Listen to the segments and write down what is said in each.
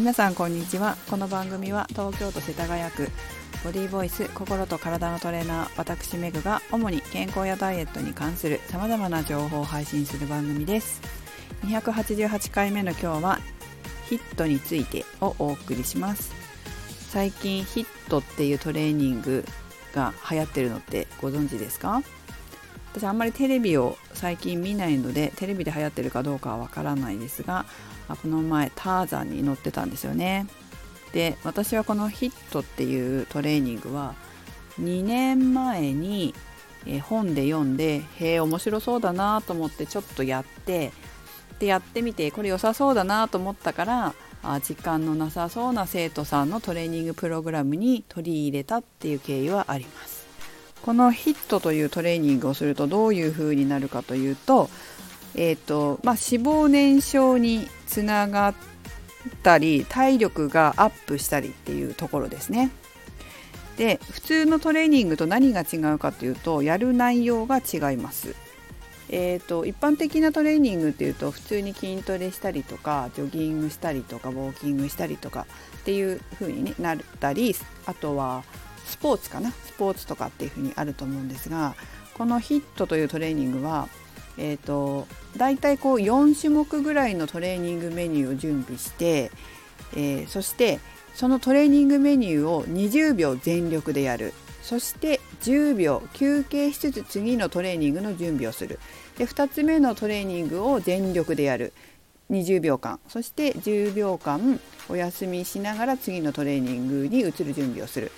皆さんこんにちは。この番組は東京都世田谷区ボディーボイス心と体のトレーナー私メグが主に健康やダイエットに関する様々な情報を配信する番組です。288回目の今日はヒットについてをお送りします。最近ヒットっていうトレーニングが流行ってるのってご存知ですか？私あんまりテレビを最近見ないのでテレビで流行ってるかどうかはわからないですがこの前ターザンに乗ってたんですよね。で私はこのヒットっていうトレーニングは2年前に本で読んでへえ面白そうだなと思ってちょっとやってでやってみてこれ良さそうだなと思ったから時間のなさそうな生徒さんのトレーニングプログラムに取り入れたっていう経緯はあります。このヒットというトレーニングをするとどういう風になるかというと,、えーとまあ、脂肪燃焼につながったり体力がアップしたりっていうところですね。で普通のトレーニングと何が違うかというとやる内容が違います。えーと、一般的なトレーニングっていうと普通に筋トレしたりとかジョギングしたりとかウォーキングしたりとかっていう風に、ね、なったりあとはスポーツかな？スポーツとかっていう風にあると思うんですがこのヒットというトレーニングは、えーと、だいたいこう4種目ぐらいのトレーニングメニューを準備して、えー、そしてそのトレーニングメニューを20秒全力でやる。そして10秒休憩しつつ次のトレーニングの準備をする。で2つ目のトレーニングを全力でやる。20秒間。そして10秒間お休みしながら次のトレーニングに移る準備をする。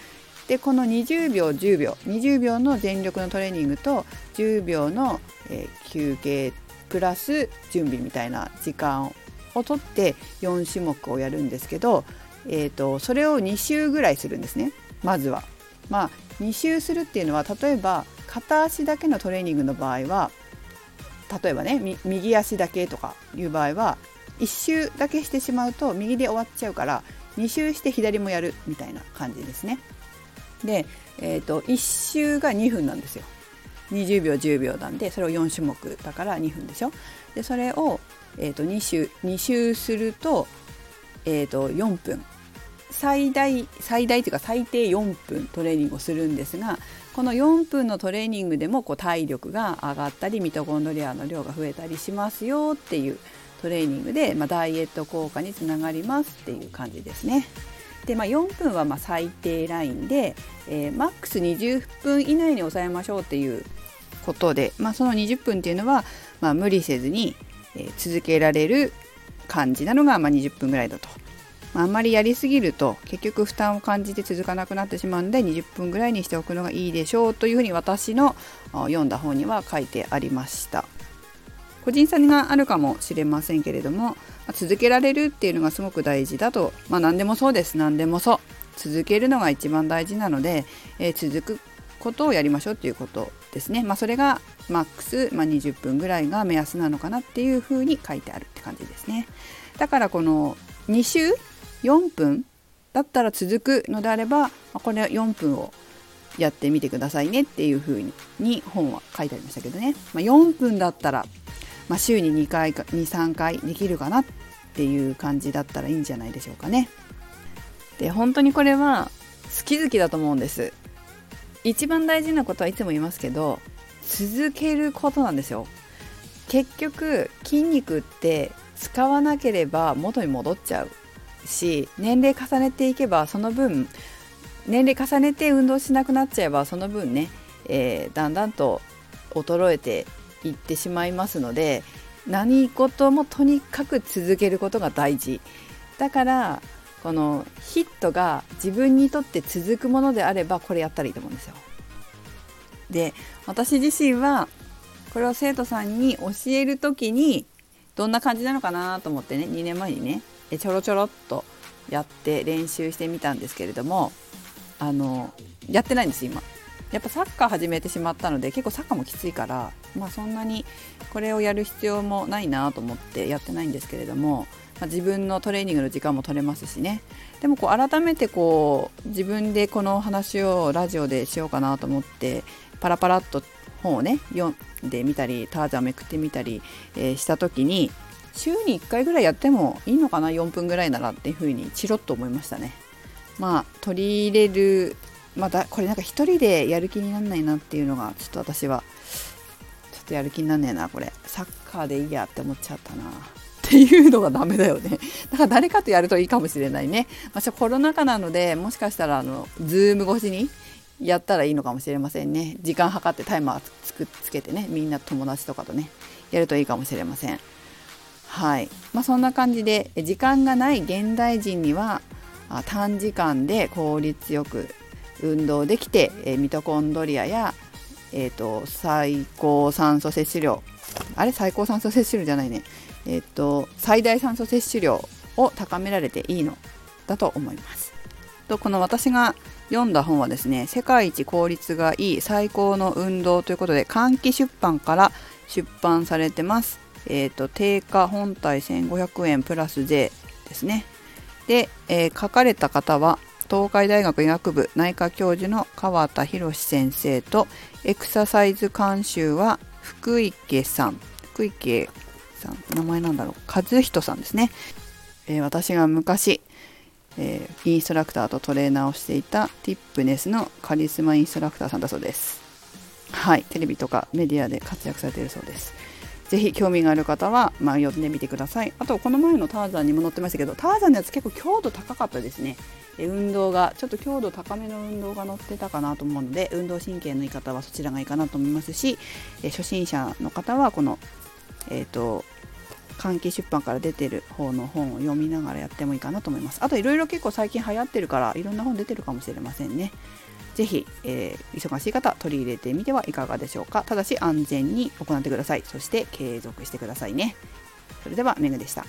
でこの20秒10秒20秒の全力のトレーニングと10秒の、えー、休憩プラス準備みたいな時間をとって4種目をやるんですけど、えーとそれを2週ぐらいするんですねまずは。まあ2周するっていうのは例えば片足だけのトレーニングの場合は例えばね右足だけとかいう場合は1周だけしてしまうと右で終わっちゃうから2周して左もやるみたいな感じですね。で、えーと、1周が2分なんですよ。20秒10秒なんでそれを4種目だから2分でしょ。でそれを、えーと、2周2周すると,、えーと4分最大最大というか最低4分トレーニングをするんですがこの4分のトレーニングでもこう体力が上がったりミトコンドリアの量が増えたりしますよっていうトレーニングで、まあ、ダイエット効果につながりますっていう感じですね。で、まあ、4分はま最低ラインで、えー、マックス20分以内に抑えましょうっていうことで、まあ、その20分っていうのは、まあ、無理せずに、え、続けられる感じなのが、ま20分ぐらいだと。まあんまりやりすぎると結局負担を感じて続かなくなってしまうので20分ぐらいにしておくのがいいでしょうというふうに私の読んだ本には書いてありました個人差があるかもしれませんけれども続けられるっていうのがすごく大事だとまあ何でもそうです何でもそう続けるのが一番大事なので、えー、続くことをやりましょうっていうことですね。まあ、それがマックス、まあ、20分ぐらいが目安なのかなっていうふうに書いてあるって感じですね。だからこの2週4分だったら続くのであればまこれは4分をやってみてくださいねっていうふうに本は書いてありましたけどね、まあ、4分だったら、まあ、週に2回か23回できるかなっていう感じだったらいいんじゃないでしょうかね。で本当にこれは好き好きだと思うんです。一番大事なことはいつも言いますけど続けることなんですよ。結局筋肉って使わなければ元に戻っちゃうし年齢重ねていけばその分年齢重ねて運動しなくなっちゃえばその分ね、えー、だんだんと衰えていってしまいますので何事もとにかく続けることが大事だからこのヒットが自分にとって続くものであればこれやったらいいと思うんですよ。で私自身はこれを生徒さんに教える時にどんな感じなのかなと思ってね2年前にねちょろちょろっとやって練習してみたんですけれどもあのやってないんです今やっぱサッカー始めてしまったので結構サッカーもきついからまあそんなにこれをやる必要もないなと思ってやってないんですけれども、まあ、自分のトレーニングの時間も取れますしね。でもこう改めてこう自分でこの話をラジオでしようかなと思ってパラパラっと本をね読んでみたりターザンめくってみたり、えー、した時に週に1回ぐらいやってもいいのかな？4分ぐらいならっていうふうにチロッと思いましたね。まあ取り入れるまたこれなんか一人でやる気になんないなっていうのがちょっと私はちょっとやる気になんねえなこれ。サッカーでいいやって思っちゃったな。っていうのがダメだよね。だから誰かとやるといいかもしれないね、まあ、コロナ禍なのでもしかしたらあのズーム越しにやったらいいのかもしれませんね。時間計ってタイマーつくつけてね。みんな友達とかとねやるといいかもしれません。はい。まあ、そんな感じで時間がない現代人には短時間で効率よく運動できて、えミトコンドリアや、えーと、最高酸素摂取量あれ？最高酸素摂取量じゃないね、えーと、最大酸素摂取量を高められていいのだと思います。とこの私が読んだ本はですね世界一効率がいい最高の運動ということで換気出版から出版されてます。えーと、定価本体1500円プラス税ですね。で、えー、書かれた方は東海大学医学部内科教授の川田博先生とエクササイズ監修は福池さん。福池さん。名前なんだろう。和人さんですね、えー、私が昔、えー、インストラクターとトレーナーをしていたティップネスのカリスマインストラクターさんだそうです。はい。テレビとかメディアで活躍されているそうです。ぜひ興味がある方は、まあ、読んでみてください。あとこの前のターザンにも載ってましたけどターザンのやつ結構強度高かったですね。運動がちょっと強度高めの運動が載ってたかなと思うので運動神経のいい方はそちらがいいかなと思いますし初心者の方はこのえっ、ー、と換気出版から出てる方の本を読みながらやってもいいかなと思います。あといろいろ結構最近流行ってるからいろんな本出てるかもしれませんね。ぜひ、えー、忙しい方取り入れてみてはいかがでしょうか。ただし安全に行ってください。そして継続してくださいね。それではメグでした。